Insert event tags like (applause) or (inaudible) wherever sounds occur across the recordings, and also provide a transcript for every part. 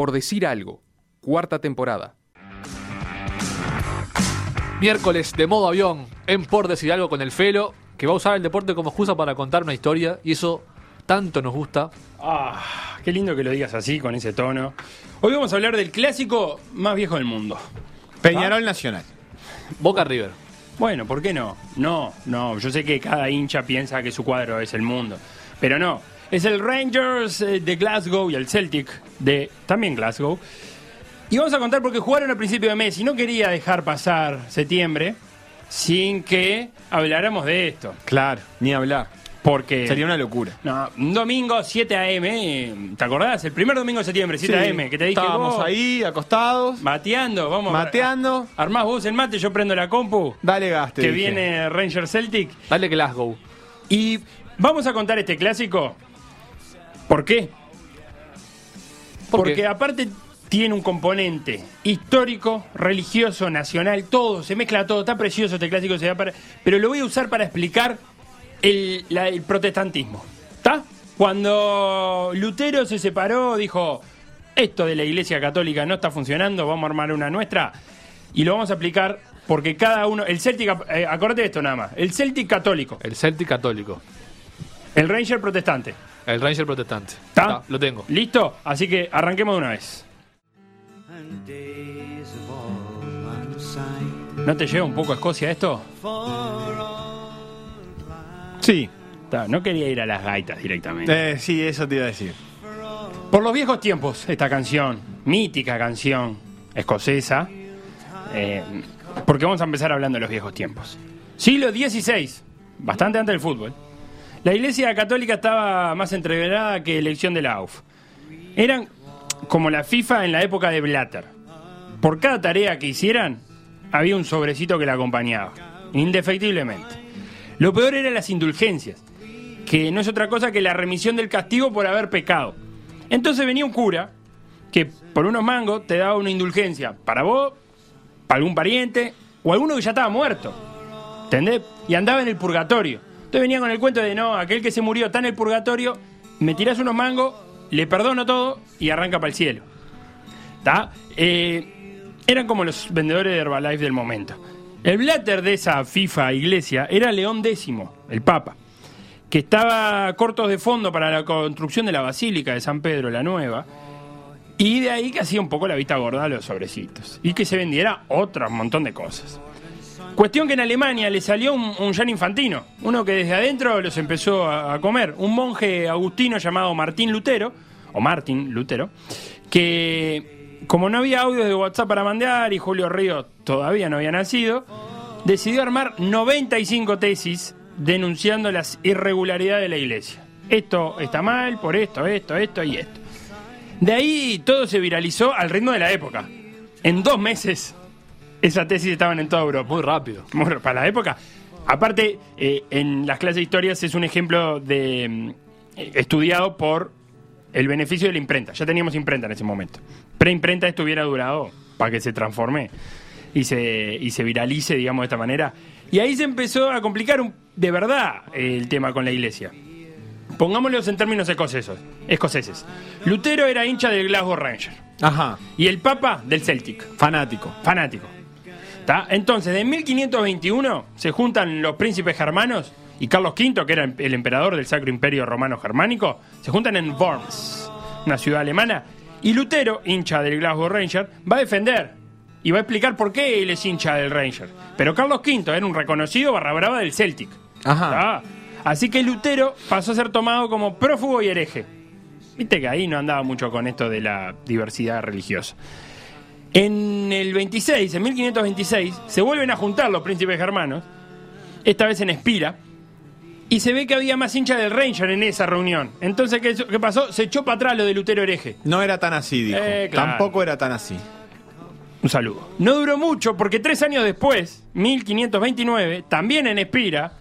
por decir algo, cuarta temporada. Miércoles de modo avión en Por Decir Algo con el Felo, que va a usar el deporte como excusa para contar una historia y eso tanto nos gusta. Ah, qué lindo que lo digas así, con ese tono. Hoy vamos a hablar del clásico más viejo del mundo. Peñarol Nacional. Boca River. Bueno, ¿por qué no? No, no, yo sé que cada hincha piensa que su cuadro es el mundo, pero no. Es el Rangers eh, de Glasgow y el Celtic de también Glasgow. Y vamos a contar porque jugaron al principio de mes y no quería dejar pasar septiembre sin que habláramos de esto. Claro, ni hablar. Porque. Sería una locura. No, un domingo 7 a.m. ¿Te acordás? El primer domingo de septiembre, 7 a.m. Que te dije. Estábamos vos, ahí, acostados. Mateando, vamos. Mateando. Armás vos el mate, yo prendo la compu. Dale gaste. que dije. viene Ranger Celtic. Dale Glasgow. Y vamos a contar este clásico. ¿Por qué? ¿Por Porque qué? aparte tiene un componente histórico, religioso, nacional, todo, se mezcla todo, está precioso este clásico, se da para, pero lo voy a usar para explicar el, la- el protestantismo. ¿Está? Cuando Lutero se separó, dijo, esto de la Iglesia Católica no está funcionando, vamos a armar una nuestra y lo vamos a aplicar porque cada uno, el Celtic, eh, acordate de esto nada más, el Celtic católico, El Celtic católico. el Ranger protestante. El Ranger protestante. ¿Está? Está, Lo tengo. ¿Listo? Así que arranquemos de una vez. ¿No te lleva un poco a Escocia esto? Sí, No quería ir a las gaitas directamente. eh, sí, eso te iba a decir. Por los viejos tiempos, esta canción, mítica canción escocesa, eh, porque vamos a empezar hablando de los viejos tiempos. Siglo XVI, bastante antes del fútbol. La iglesia católica estaba más entreverada que elección de la AUF. Eran como la FIFA en la época de Blatter. Por cada tarea que hicieran, había un sobrecito que la acompañaba, indefectiblemente. Lo peor eran las indulgencias, que no es otra cosa que la remisión del castigo por haber pecado. Entonces venía un cura que por unos mangos te daba una indulgencia para vos, para algún pariente o alguno que ya estaba muerto. ¿Entendés? Y andaba en el purgatorio. Entonces venía con el cuento de no, aquel que se murió está en el purgatorio, me tirás unos mangos, le perdono todo y arranca para el cielo. ¿Está? Eh, eran como los vendedores de Herbalife del momento. El blatter de esa FIFA iglesia era León X, el Papa, que estaba cortos de fondo para la construcción de la Basílica de San Pedro la Nueva, y de ahí que hacía un poco la vista gorda a los sobrecitos, y que se vendiera otro montón de cosas. Cuestión que en Alemania le salió un, un Jan Infantino, uno que desde adentro los empezó a, comer, un monje agustino llamado Martín Lutero, o Martín Lutero, que como no había audios de WhatsApp para mandar y Julio Río todavía no había nacido, decidió armar 95 tesis denunciando las irregularidades de la iglesia. Esto está mal, por esto, esto, esto y esto. De ahí todo se viralizó al ritmo de la época. En dos meses, esas tesis estaban en toda Europa. Muy rápido. Muy para la época. Aparte, eh, en las clases de historias es un ejemplo de mm, eh, estudiado por el beneficio de la imprenta. Ya teníamos imprenta en ese momento. Preimprenta esto hubiera durado para que se transforme y se, y se viralice, digamos, de esta manera. Y ahí se empezó a complicar un- de verdad el tema con la iglesia. Pongámoslos en términos escocesos, escoceses. Lutero era hincha del Glasgow Ranger Ajá, y el Papa del Celtic fanático. fanático. Entonces, en 1521 se juntan los príncipes germanos y Carlos V, que era el emperador del Sacro Imperio Romano Germánico, se juntan en Worms, una ciudad alemana, y Lutero, hincha del Glasgow Ranger, va a defender y va a explicar por qué él es hincha del Ranger. Pero Carlos V era un reconocido barra brava del Celtic. Ajá. ¿tá? Así que Lutero pasó a ser tomado como prófugo y hereje. Viste que ahí no andaba mucho con esto de la diversidad religiosa. En el 26, en 1526, se vuelven a juntar los príncipes germanos, esta vez en Espira, y se ve que había más hinchas del Ranger en esa reunión. Entonces, ¿qué, qué pasó? Se echó para atrás lo de Lutero hereje. No era tan así, dijo. Eh, claro. Tampoco era tan así. Un saludo. No duró mucho porque tres años después, 1529, también en Espira,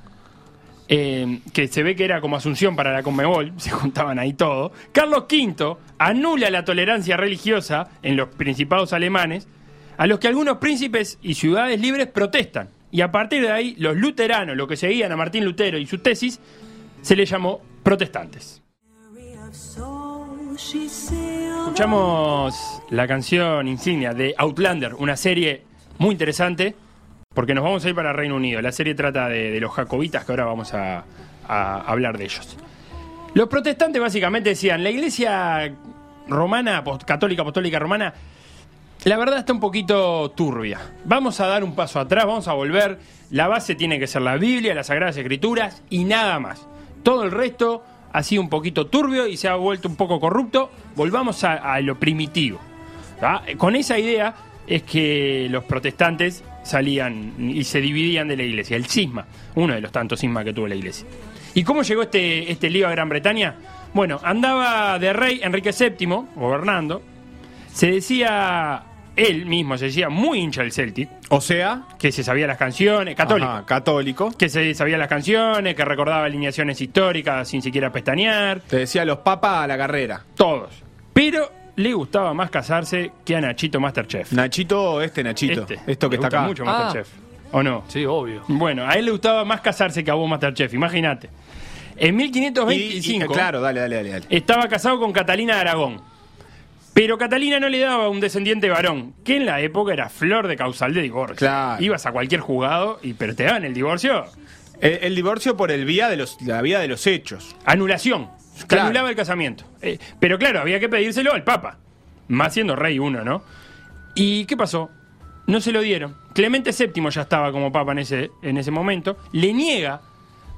eh, que se ve que era como Asunción para la Conmebol, (laughs) se juntaban ahí todo, Carlos V anula la tolerancia religiosa en los principados alemanes, a los que algunos príncipes y ciudades libres protestan. Y a partir de ahí, los luteranos, los que seguían a Martín Lutero y su tesis, se les llamó protestantes. Escuchamos la canción insignia de Outlander, una serie muy interesante, porque nos vamos a ir para Reino Unido. La serie trata de, los jacobitas, que ahora vamos a, hablar de ellos. Los protestantes básicamente decían, la iglesia romana, católica, apostólica romana, la verdad está un poquito turbia. Vamos a dar un paso atrás, vamos a volver. La base tiene que ser la Biblia, las Sagradas Escrituras y nada más. Todo el resto ha sido un poquito turbio y se ha vuelto un poco corrupto. Volvamos a, lo primitivo. Con esa idea es que los protestantes salían y se dividían de la iglesia. El cisma, uno de los tantos cismas que tuvo la iglesia. ¿Y cómo llegó este, este lío a Gran Bretaña? Bueno, andaba de rey Enrique VII, gobernando. Se decía, él mismo se decía muy hincha del Celtic, O sea, que se sabía las canciones, católico, ajá, católico. que se sabía las canciones, que recordaba alineaciones históricas sin siquiera pestañear, Te decía los papas a la carrera. todos. Le gustaba más casarse que a Nachito Masterchef. Nachito, este Nachito. Este. Esto que Le está gusta acá. mucho Ah. Masterchef. ¿O no? Sí, obvio. Bueno, a él le gustaba más casarse que a vos Masterchef, imagínate. En Y- y, 1525 claro, dale, dale, dale. dale. estaba casado con Catalina de Aragón. Pero Catalina no le daba un descendiente varón, que en la época era flor de causal de divorcio. Claro. Ibas a cualquier juzgado y pero te daban el divorcio. El, el divorcio por el vía de los, la vía de los hechos. Anulación. Claro. anulaba el casamiento. Eh, pero claro, había que pedírselo al Papa. Más siendo rey uno, ¿no? ¿Y qué pasó? No se lo dieron. Clemente VII ya estaba como Papa en ese, en ese momento. Le niega,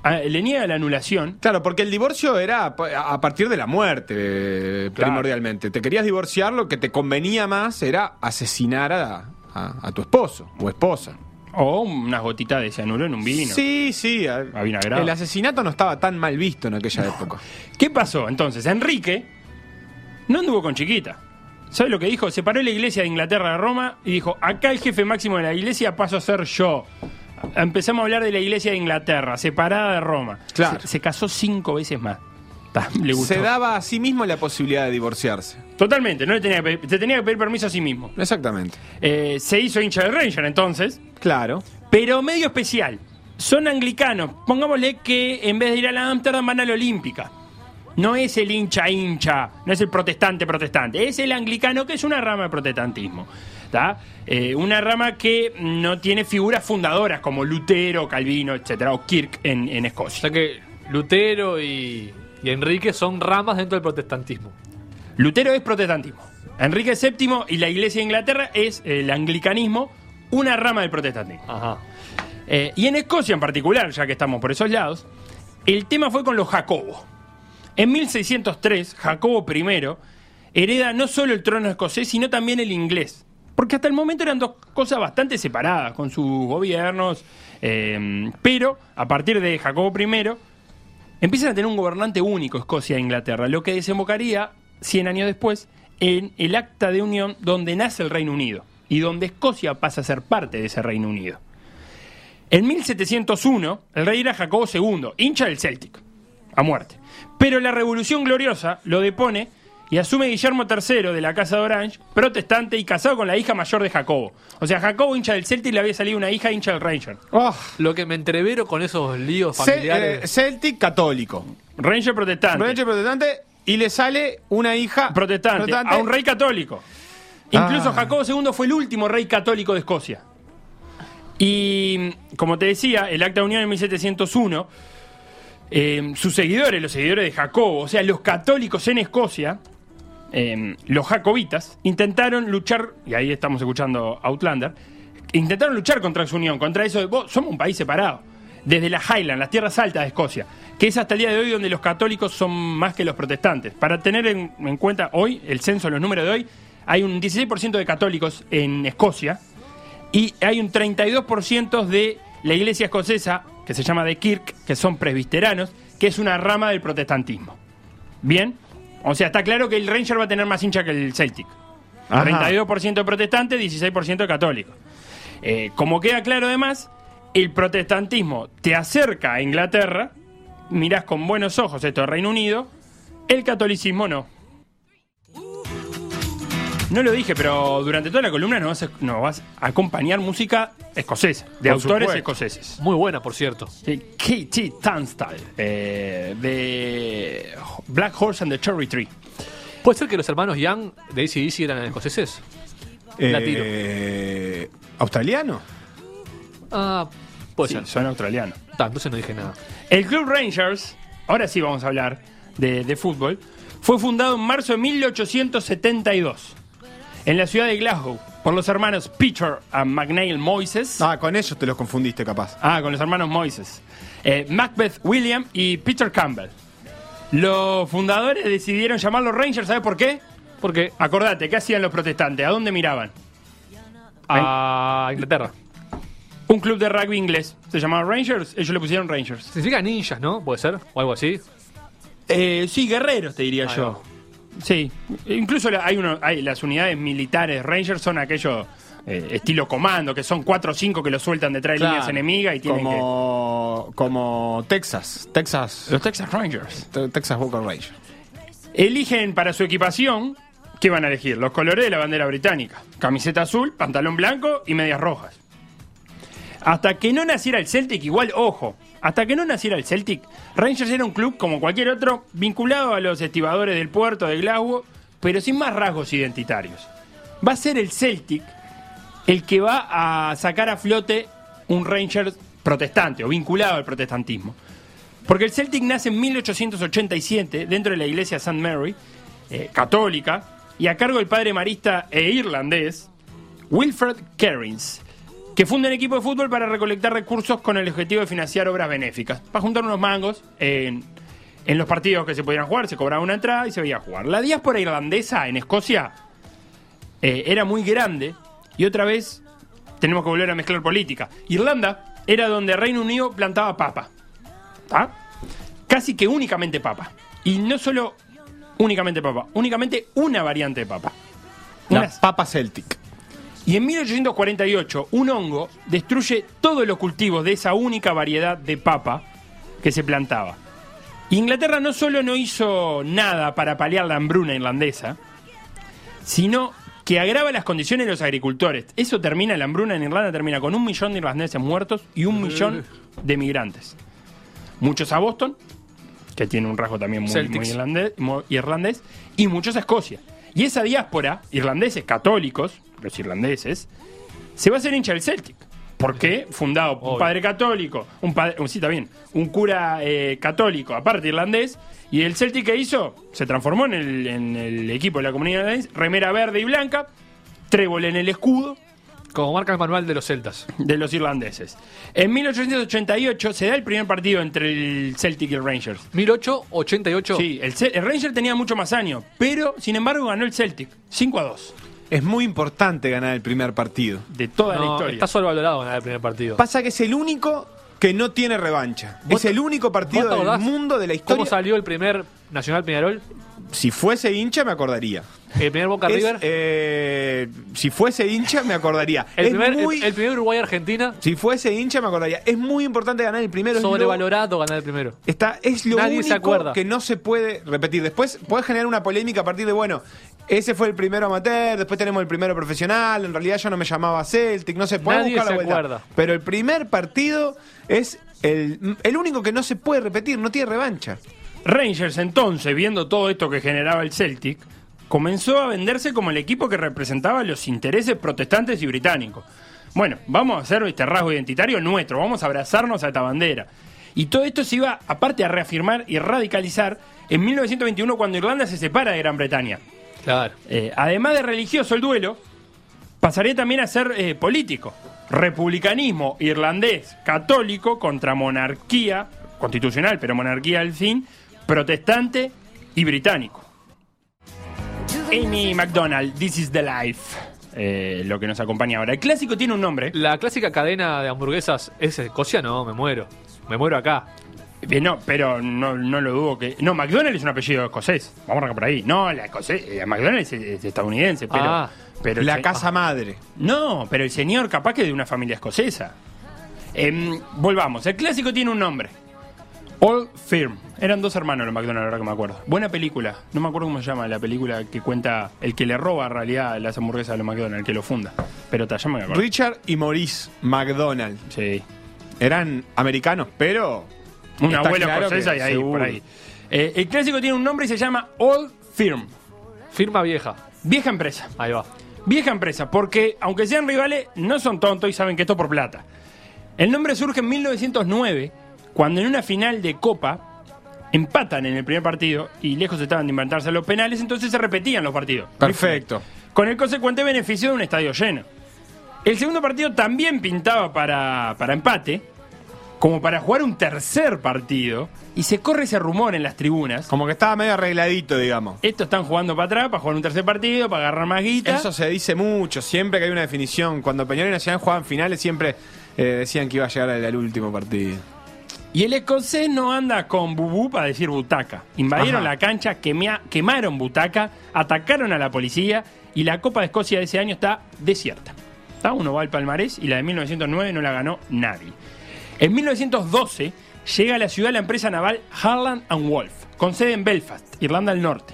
a- le niega la anulación. Claro, porque el divorcio era a a partir de la muerte, eh, Claro. primordialmente. Te querías divorciar, lo que te convenía más era asesinar a, a- a tu esposo o esposa. O unas gotitas de cianuro en un vino. Sí, sí. a- el asesinato no estaba tan mal visto en aquella época. ¿Qué pasó? Entonces, Enrique no anduvo con chiquita. ¿Sabe lo que dijo? Separó la iglesia de Inglaterra de Roma y dijo, acá el jefe máximo de la iglesia paso a ser yo. Empezamos a hablar de la iglesia de Inglaterra, separada de Roma. Claro. Se, se casó cinco veces más. Ta, le gustó. Se daba a sí mismo la posibilidad de divorciarse. Totalmente, no le tenía que pedir, te tenía que pedir permiso a sí mismo. Exactamente. Eh, se hizo hincha del Ranger entonces, Claro. pero medio especial. Son anglicanos. Pongámosle que en vez de ir a la Amsterdam van a la Olímpica. No es el hincha hincha, no es el protestante protestante, es el anglicano que es una rama del protestantismo. Eh, una rama que no tiene figuras fundadoras como Lutero, Calvino, etcétera, o Kirk en, en O Escocia. sea que Lutero y, y Enrique son ramas dentro del protestantismo. Lutero es protestantismo. Enrique VII y la Iglesia de Inglaterra es el anglicanismo, una rama del protestantismo. Ajá. Eh, y en Escocia en particular, ya que estamos por esos lados, el tema fue con los Jacobos. En 1603, Jacobo I hereda no solo el trono escocés, sino también el inglés. Porque hasta el momento eran dos cosas bastante separadas con sus gobiernos. eh, pero a partir de Jacobo I, empiezan a tener un gobernante único Escocia e Inglaterra, lo que desembocaría 100 años después en el acta de unión donde nace el Reino Unido y donde Escocia pasa a ser parte de ese Reino Unido. En 1701, el rey era Jacobo II, hincha del Celtic, a muerte. Pero la Revolución Gloriosa lo depone y asume Guillermo III de la Casa de Orange, protestante y casado con la hija mayor de Jacobo. O sea, Jacobo, hincha del Celtic, le había salido una hija hincha del Ranger. Lo que me entrevero con esos líos Ce- familiares. eh, Celtic católico. Ranger protestante. Rancho protestante y le sale una hija protestante, a un rey católico. Incluso Ah. Jacobo II fue el último rey católico de Escocia. Y como te decía, el acta de unión en 1701, eh, sus seguidores, los seguidores de Jacobo, o sea, los católicos en Escocia, eh, los jacobitas, intentaron luchar, y ahí estamos escuchando Outlander, intentaron luchar contra su unión, contra eso de, "Vos, somos un país separado, desde las Highlands, las tierras altas de Escocia, que es hasta el día de hoy donde los católicos son más que los protestantes. Para tener en, en cuenta hoy, el censo, los números de hoy, hay un 16% de católicos en Escocia, y hay un 32% de la iglesia escocesa, que se llama de Kirk, que son presbiteranos, que es una rama del protestantismo. ¿Bien? O sea, está claro que el Ranger va a tener más hincha que el Celtic. Ajá. 32% protestante, 16% católico. Eh, como queda claro además, el protestantismo te acerca a Inglaterra, mirás con buenos ojos esto de Reino Unido, el catolicismo no. No lo dije, pero durante toda la columna nos vas a, nos vas a acompañar música escocesa, de Por autores supuesto. escoceses. Muy buena, por cierto. K.T. Tunstall, eh, de Black Horse and the Cherry Tree. ¿Puede ser que los hermanos Young de ACDC eran escoceses? Latino. Eh, ¿Australiano? Ah, puede Sí, ser. son australianos. Ta, entonces no dije nada. El Club Rangers, ahora sí vamos a hablar de, de fútbol, fue fundado en marzo de 1872 en la ciudad de Glasgow por los hermanos Peter y McNeil Moises. Ah, con ellos te los confundiste capaz. Ah, con los hermanos Moises. Eh, Macbeth William y Peter Campbell. Los fundadores decidieron llamarlos Rangers, ¿sabes por qué? Porque Acordate, ¿qué hacían los protestantes? ¿A dónde miraban? a Inglaterra. Un club de rugby inglés. Se llamaba Rangers, ellos le pusieron Rangers. Significa ninjas, ¿no? Puede ser. O algo así. Eh, sí, guerreros, te diría yo. Sí, incluso la- hay, uno, hay las unidades militares Rangers son aquellos eh, estilo comando, que son cuatro o cinco que lo sueltan detrás de líneas enemigas y tienen como, como Texas. Texas. que... Los Texas Rangers. Te- Texas Walker Rangers. Eligen para su equipación, ¿qué van a elegir? Los colores de la bandera británica. Camiseta azul, pantalón blanco y medias rojas. Hasta que no naciera el Celtic, igual, ojo, hasta que no naciera el Celtic, Rangers era un club como cualquier otro, vinculado a los estibadores del puerto de Glasgow, pero sin más rasgos identitarios. Va a ser el Celtic el que va a sacar a flote un Rangers protestante o vinculado al protestantismo. Porque el Celtic nace en 1887 dentro de la iglesia St. Mary, eh, católica, y a cargo del padre marista e irlandés Wilfred Kerrins, que funda un equipo de fútbol para recolectar recursos con el objetivo de financiar obras benéficas. Para juntar unos mangos en, en los partidos que se podían jugar, se cobraba una entrada y se veía jugar. La diáspora irlandesa en Escocia eh, era muy grande y otra vez tenemos que volver a mezclar política. Irlanda era donde Reino Unido plantaba papa. Casi que únicamente papa. Y no solo únicamente papa, únicamente una variante de papa. La Unas- papa Celtic. Y en 1848, un hongo destruye todos los cultivos de esa única variedad de papa que se plantaba. Inglaterra no solo no hizo nada para paliar la hambruna irlandesa, sino que agrava las condiciones de los agricultores. Eso termina, la hambruna en Irlanda termina con un millón de irlandeses muertos y un millón de migrantes. Muchos a Boston, que tiene un rasgo también muy, irlandés, muy irlandés, y muchos a Escocia. Y esa diáspora, irlandeses católicos, los irlandeses, se va a hacer hincha del Celtic. ¿Por qué? Fundado por un padre católico, un padre, sí, está bien, un cura eh, católico, aparte irlandés, y el Celtic que hizo, se transformó en el, en el equipo de la comunidad irlandesa, remera verde y blanca, trébol en el escudo, Como marca el manual de los celtas. de los irlandeses. En 1888 se da el primer partido entre el Celtic y el Rangers. 1888. Sí, el, el Ranger tenía mucho más años, pero sin embargo ganó el Celtic 5 a 2 Es muy importante ganar el primer partido. de toda la historia. está sobrevalorado ganar el primer partido. Pasa que es el único que no tiene revancha. ¿Vos Es el único partido ¿Vos te del mundo de la ¿Cómo historia. salió el primer Nacional Peñarol? Si fuese hincha, me acordaría. El primer Boca Es, River. eh, si fuese hincha, me acordaría. (laughs) el, es primer, muy- el, el primer Uruguay-Argentina. Si fuese hincha, me acordaría. Es muy importante ganar el primero. Sobrevalorado ganar el primero. Está, es lo Nadie se único acuerda. que no se puede repetir. Después puedes generar una polémica a partir de, bueno, ese fue el primero amateur, después tenemos el primero profesional, en realidad yo no me llamaba Celtic, no se puede Nadie buscar la se vuelta. acuerda. Pero el primer partido es el, el único que no se puede repetir, no tiene revancha. Rangers entonces, viendo todo esto que generaba el Celtic, comenzó a venderse como el equipo que representaba los intereses protestantes y británicos. Bueno, vamos a hacer este rasgo identitario nuestro, vamos a abrazarnos a esta bandera. Y todo esto se iba, aparte, a reafirmar y radicalizar en 1921 cuando Irlanda se separa de Gran Bretaña. Claro. Eh, además de religioso el duelo, pasaría también a ser eh, político. Republicanismo irlandés católico contra monarquía constitucional, pero monarquía al fin, protestante y británico. Amy McDonald, This is the Life, eh, lo que nos acompaña ahora. El clásico tiene un nombre. La clásica cadena de hamburguesas es Escocia, no, me muero. Me muero acá. No, pero no, no lo dudo que. No, McDonald's es un apellido escocés. Vamos a arrancar por ahí. No, la escocés, eh, McDonald's es, es estadounidense, pero. Ah. pero La se- casa madre. No, pero el señor capaz que de una familia escocesa. Em, volvamos, el clásico tiene un nombre. Old Firm. Eran dos hermanos los McDonald's, ahora que me acuerdo. Buena película. No me acuerdo cómo se llama la película que cuenta el que le roba en realidad las hamburguesas a los McDonald's, el que lo funda. Pero ta, ya me acuerdo. Richard y Maurice McDonald. Sí. Eran americanos, pero. Un está abuelo claro escocesa que y ahí, seguro. por ahí. Eh, el clásico tiene un nombre y se llama Old Firm. Firma vieja. Vieja empresa. Ahí va. Vieja empresa, porque aunque sean rivales, no son tontos y saben que esto es por plata. El nombre surge en 1909, cuando en una final de Copa empatan en el primer partido y lejos estaban de inventarse los penales, entonces se repetían los partidos. Perfecto. Con el consecuente beneficio de un estadio lleno. El segundo partido también pintaba para, para empate, como para jugar un tercer partido, y se corre ese rumor en las tribunas. Como que estaba medio arregladito, digamos. Estos están jugando para atrás, para jugar un tercer partido, para agarrar más guita. Eso se dice mucho, siempre que hay una definición. Cuando Peñarol y Nacional jugaban finales, siempre eh, decían que iba a llegar al, al último partido. Y el escocés no anda con bubú para decir butaca. Invadieron Ajá. la cancha, quemaron butaca, atacaron a la policía y la Copa de Escocia de ese año está desierta. Está uno va al palmarés y la de 1909 no la ganó nadie. En 1912 llega a la ciudad la empresa naval Harland and Wolff, con sede en Belfast, Irlanda del Norte.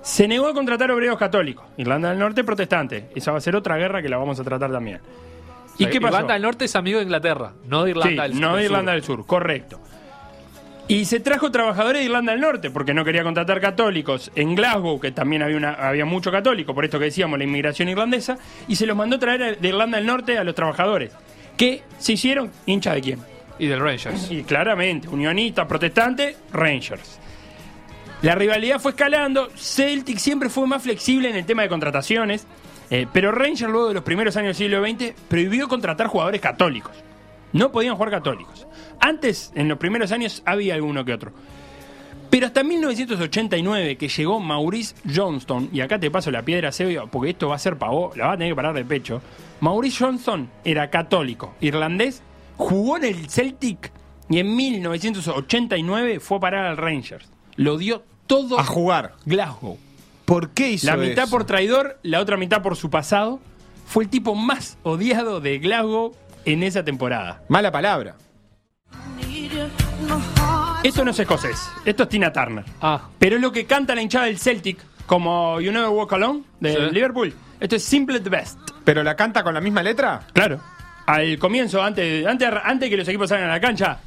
Se negó a contratar obreros católicos. Irlanda del Norte protestante. Esa va a ser otra guerra que la vamos a tratar también. ¿Y qué pasó? Irlanda del Norte es amigo de Inglaterra, no de Irlanda Sí, del no de Irlanda Sur. del Sur, correcto. Y se trajo trabajadores de Irlanda del Norte, porque no quería contratar católicos en Glasgow, que también había, una, había mucho católico, por esto que decíamos, la inmigración irlandesa, y se los mandó traer de Irlanda del Norte a los trabajadores, que se hicieron hinchas de quién. Y del Rangers. Y claramente, unionista, protestante, Rangers. La rivalidad fue escalando, Celtic siempre fue más flexible en el tema de contrataciones, eh, pero Rangers luego de los primeros años del siglo XX prohibió contratar jugadores católicos. No podían jugar católicos. Antes, en los primeros años, había alguno que otro. Pero hasta 1989, que llegó Maurice Johnston, y acá te paso la piedra, Sebio, porque esto va a ser pavo, la va a tener que parar de pecho. Maurice Johnston era católico, irlandés, jugó en el Celtic y en 1989 fue a parar al Rangers. Lo dio todo A jugar. Glasgow. ¿Por qué hizo La mitad eso? por traidor, la otra mitad por su pasado. Fue el tipo más odiado de Glasgow en esa temporada. Mala palabra. Esto no es escocés, esto es Tina Turner. Ah, Pero es lo que canta la hinchada del Celtic, como You Never Walk Alone, de Sí. Liverpool. Esto es Simple the Best. ¿Pero la canta con la misma letra? Claro. Al comienzo, antes, antes, antes que los equipos salgan a la cancha.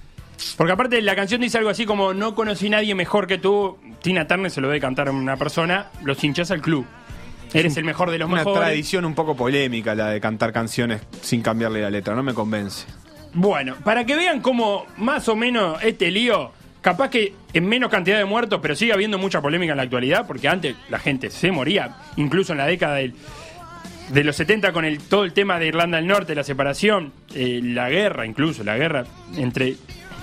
Porque aparte la canción dice algo así como No conocí nadie mejor que tú. Tina Turner se lo debe cantar a una persona. Los hinchas al club. Eres el mejor de los Una mejores. tradición un poco polémica la de cantar canciones sin cambiarle la letra, no me convence. Bueno, para que vean cómo más o menos este lío, capaz que en menos cantidad de muertos, pero sigue habiendo mucha polémica en la actualidad, porque antes la gente se moría, incluso en la década del- de los 70 con el, todo el tema de Irlanda del Norte, la separación, eh, la guerra, incluso la guerra entre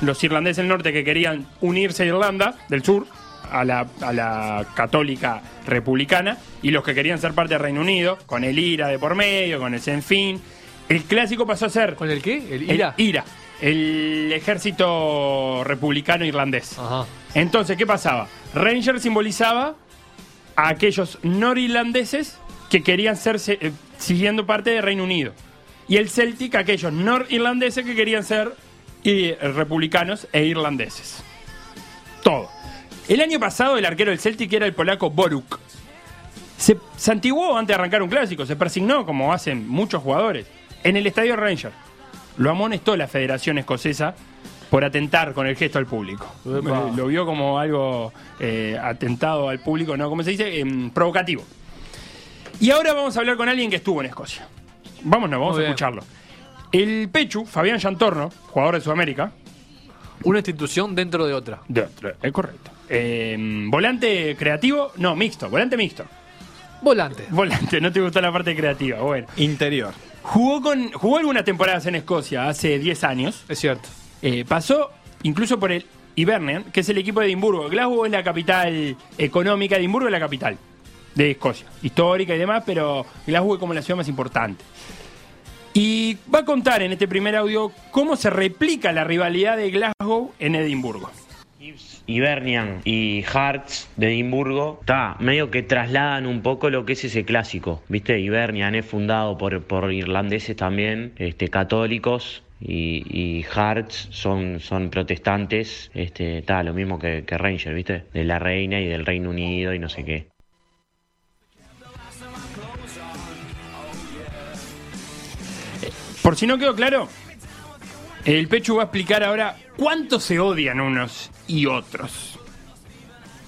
los irlandeses del norte que querían unirse a Irlanda del Sur, a la, a la católica republicana, y los que querían ser parte del Reino Unido, con el IRA de por medio, con el Senfin. El clásico pasó a ser ¿con el qué? El el IRA. El ejército republicano irlandés. Ajá. Entonces, ¿qué pasaba? Ranger simbolizaba a aquellos norirlandeses que querían ser eh, siguiendo parte del Reino Unido. Y el Celtic, aquellos norirlandeses que querían ser eh, republicanos e irlandeses. Todo. El año pasado el arquero del Celtic era el polaco Boruk. Se santiguó antes de arrancar un clásico, se persignó como hacen muchos jugadores en el estadio Ranger. Lo amonestó la Federación Escocesa por atentar con el gesto al público. Epa. Eh, Lo vio como algo eh, atentado al público, no, ¿cómo se dice? Em, provocativo. Y ahora vamos a hablar con alguien que estuvo en Escocia. Vámonos, vamos Muy a bien. escucharlo. El Pechu, Fabián Yantorno, jugador de Sudamérica, Una institución dentro de otra. de otra, es correcto. Em, volante creativo, no, mixto, volante mixto. Volante. Volante, no te gustó la parte creativa, bueno. Interior. Jugó, con, jugó algunas temporadas en Escocia hace 10 años. Es cierto. Eh, pasó incluso por el Hibernian, que es el equipo de Edimburgo. Glasgow es la capital económica, Edimburgo es la capital de Escocia, histórica y demás, pero Glasgow es como la ciudad más importante. Y va a contar en este primer audio cómo se replica la rivalidad de Glasgow en Edimburgo. Hibernian y Hearts de Edimburgo, está medio que trasladan un poco lo que es ese clásico, ¿viste? Hibernian es fundado por, por irlandeses también, este, católicos, y, y Hearts son, son protestantes, este, está lo mismo que, que Ranger, ¿viste? De la reina y del Reino Unido y no sé qué. Por si no quedó claro, el Pechu va a explicar ahora cuánto se odian unos y otros.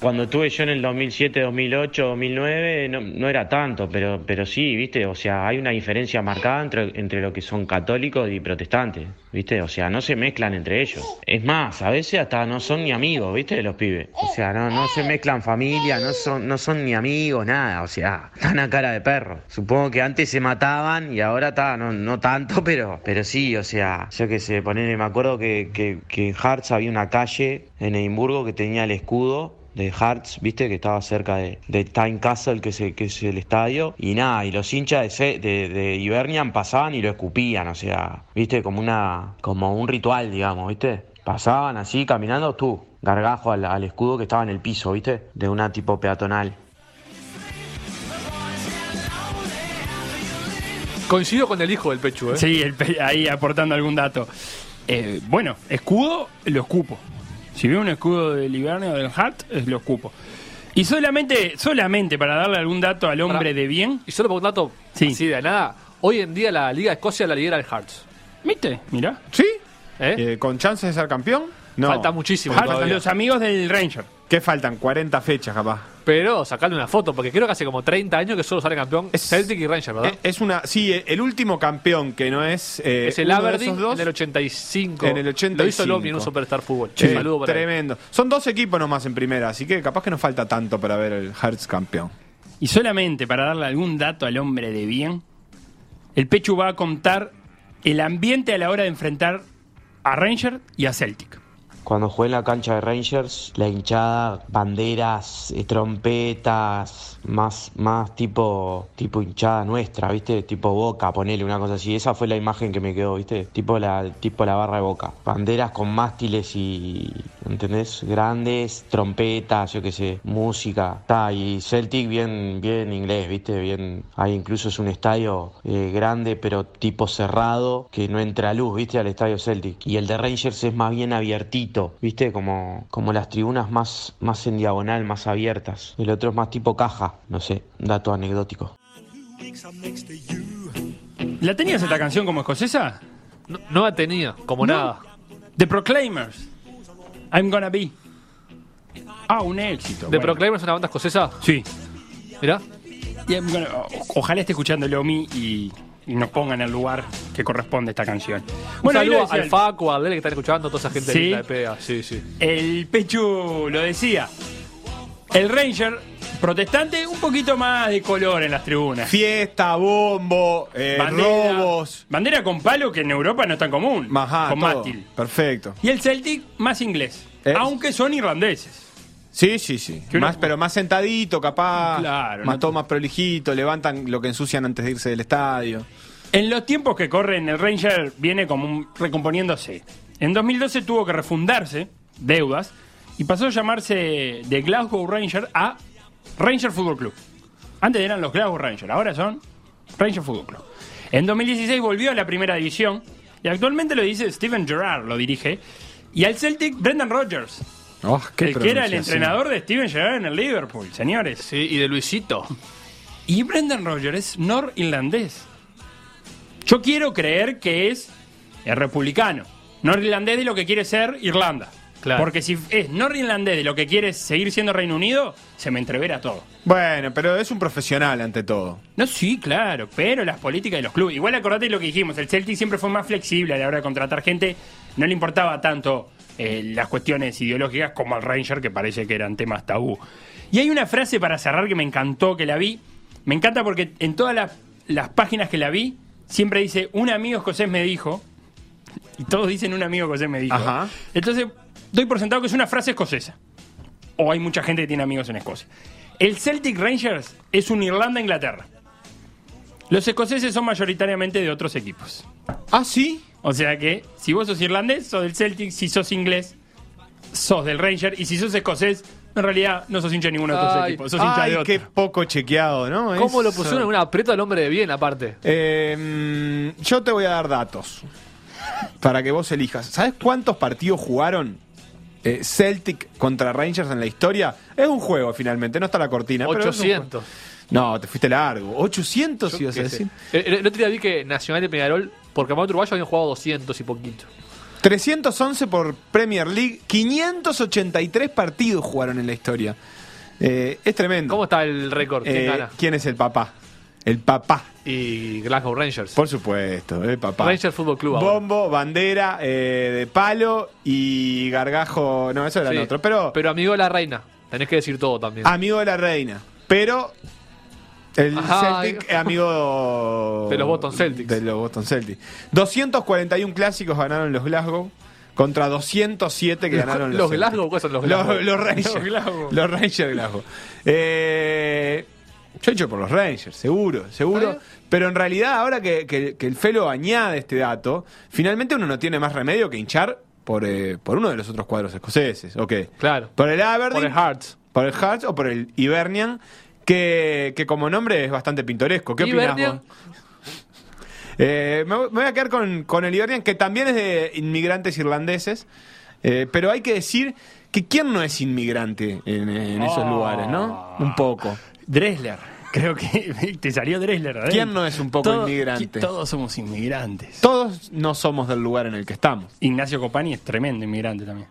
Cuando estuve yo en el 2007, 2008, 2009, no, era tanto, pero, pero sí, ¿viste? O sea, hay una diferencia marcada entre, entre lo que son católicos y protestantes, ¿viste? O sea, no se mezclan entre ellos. Es más, a veces hasta no son ni amigos, ¿viste? Los pibes. O sea, no, no se mezclan familia, no son, no son ni amigos, nada. O sea, están a cara de perro. Supongo que antes se mataban y ahora está, no, no tanto, (laughs) pero, pero sí, o sea, yo que sé, ponerle, me acuerdo que, que, que en Harts había una calle en Edimburgo que tenía el escudo de Hearts, viste, que estaba cerca de, de Time Castle, que es, el, que es el estadio, y nada, y los hinchas de, Se- de, de Hibernian pasaban y lo escupían, o sea, viste, como una, como un ritual, digamos, viste, pasaban así, caminando, tú, gargajo al, al escudo que estaba en el piso, viste, de una tipo peatonal. Coincido con el hijo del Pechu, ¿eh? Sí, el pe- ahí aportando algún dato. Eh, bueno, escudo, lo escupo. Si veo un escudo del Hibernia o del Hart, es lo escupo. Y solamente, solamente para darle algún dato al hombre de bien, Y solo por un dato, Sí. así de nada, hoy en día la Liga de Escocia la lidera el Hearts. ¿viste? Mirá. ¿Sí? ¿eh? Eh, ¿Con chances de ser campeón? No. Falta muchísimo Hart, los amigos del Ranger. ¿Qué faltan? 40 fechas, capaz. Pero sacarle una foto, porque creo que hace como 30 años que solo sale campeón Es- Celtic y Rangers, ¿verdad? Eh, Es una. Sí, el último campeón que no es. eh, es el Aberdeen dos. en el 85. En el 85. Lo hizo Lomi en un Superstar Fútbol. Eh, Un saludo para él. tremendo. Son dos equipos nomás en primera, así que capaz que nos falta tanto para ver el Hearts campeón. Y solamente para darle algún dato al hombre de bien, el Pechu va a contar el ambiente a la hora de enfrentar a Ranger y a Celtic. Cuando jugué en la cancha de Rangers, la hinchada, banderas, eh, trompetas, más, más tipo, tipo hinchada nuestra, ¿viste? Tipo boca, ponele una cosa así. Esa fue la imagen que me quedó, ¿viste? Tipo la, tipo la barra de boca. Banderas con mástiles y, ¿entendés? Grandes, trompetas, yo qué sé, música. Está, y Celtic bien, bien inglés, ¿viste? Bien, ahí incluso es un estadio eh, grande, pero tipo cerrado, que no entra luz, ¿viste? Al estadio Celtic. Y el de Rangers es más bien abiertito, ¿viste? Como, como las tribunas más, más en diagonal, más abiertas. El otro es más tipo caja, no sé, dato anecdótico. ¿La tenías esta canción como escocesa? No, no la tenía, como nada. The Proclaimers. I'm gonna be. Ah, un éxito. ¿The bueno. Proclaimers es una banda escocesa? Sí. Mirá. Y I'm gonna- o- ojalá esté escuchando Lomi y, y nos ponga en el lugar que corresponde esta canción. Un saludo decía al Facu, a Lele que están escuchando, toda esa gente Sí. linda de PEA. Sí, sí. El Pechu lo decía. El Ranger, protestante, un poquito más de color en las tribunas. Fiesta, bombo, eh, robos. Bandera con palo que en Europa no es tan común. Majá, con todo. mástil. Perfecto. Y el Celtic más inglés. Es- Aunque son irlandeses. Sí, sí, sí. Más, pero más sentadito, capaz. Claro, más no- todo más prolijito, levantan lo que ensucian antes de irse del estadio. En los tiempos que corren, el Ranger viene como un- recomponiéndose. En 2012 tuvo que refundarse, deudas, y pasó a llamarse de Glasgow Ranger a Ranger Football Club. Antes eran los Glasgow Rangers, ahora son Ranger Football Club. En 2016 volvió a la primera división y actualmente lo dice Steven Gerrard, lo dirige. Y al Celtic, Brendan Rodgers, Oh, qué el que era el entrenador de Steven Gerrard en el Liverpool, señores. Sí, y de Luisito. Y Brendan Rodgers es norirlandés. Yo quiero creer que es, es republicano. Norirlandés de lo que quiere ser Irlanda. Claro. Porque si es norirlandés de lo que quiere seguir siendo Reino Unido, se me entrevera todo. Bueno, pero es un profesional ante todo. No, sí, claro, pero las políticas de los clubes. Igual acordate lo que dijimos, el Celtic siempre fue más flexible a la hora de contratar gente. No le importaba tanto eh, las cuestiones ideológicas como al Ranger, que parece que eran temas tabú. Y hay una frase para cerrar que me encantó, que la vi. Me encanta porque en todas las, las páginas que la vi, siempre dice, un amigo escocés me dijo, y todos dicen un amigo escocés me dijo. Ajá. Entonces, doy por sentado que es una frase escocesa. O hay mucha gente que tiene amigos en Escocia. El Celtic Rangers es un Irlanda-Inglaterra. Los escoceses son mayoritariamente de otros equipos. Ah, sí. O sea que, si vos sos irlandés, sos del Celtic, si sos inglés, sos del Ranger, y si sos escocés, en realidad no sos hincha de ninguno de estos Ay, equipos, sos hincha Ay, de qué otro. poco chequeado, ¿no? ¿Cómo lo pusieron en una aprieto al hombre de bien, aparte? Eh, mm, yo te voy a dar datos para que vos elijas. ¿Sabes cuántos partidos jugaron eh, Celtic contra Rangers en la historia? Es un juego finalmente, no está la cortina. pero es un 800. juego. No, te fuiste largo. ¿800 ibas a ¿Qué decir? El, el otro día vi que Nacional y Peñarol, por campeonato uruguayo, habían jugado 200 y poquito. 311 por Premier League, 583 partidos jugaron en la historia. Eh, es tremendo. ¿Cómo está el récord? ¿Quién Eh, gana? ¿Quién es el papá? El papá, Y Glasgow Rangers. por supuesto, el papá. Rangers Fútbol Club ahora. Bombo, bandera eh, de palo y gargajo. No, eso era Sí. otro. Pero, Pero amigo de la reina. Tenés que decir todo también. amigo de la reina. Pero el Ajá. Celtic es amigo De los Boston Celtics. De los Boston Celtics. 241 clásicos ganaron los Glasgow contra 207 que Los- ganaron los, los. Glasgow, ¿cuáles son los Glasgow? Los, los Rangers. Los Glasgow. Los Rangers Glasgow. Eh, yo he hecho por los Rangers, seguro, seguro. Pero en realidad, ahora que, que- que el Felo añade este dato, finalmente uno no tiene más remedio que hinchar por, eh, por uno de los otros cuadros escoceses. ¿O qué? Claro. Por el Aberdeen. Por el Hearts. Por el Hearts o por el Hibernian, que, que como nombre es bastante pintoresco. ¿Qué opinas vos? Eh, me, voy- me voy a quedar con, con el Hibernian, que también es de inmigrantes irlandeses. eh, pero hay que decir que quién no es inmigrante en, en esos Oh. lugares, ¿no? Un poco. Dresler. Creo que (laughs) te salió Dresler. ¿eh? ¿Quién no es un poco Todo- inmigrante? Todos somos inmigrantes. Todos no somos del lugar en el que estamos. Ignacio Copani es tremendo inmigrante también.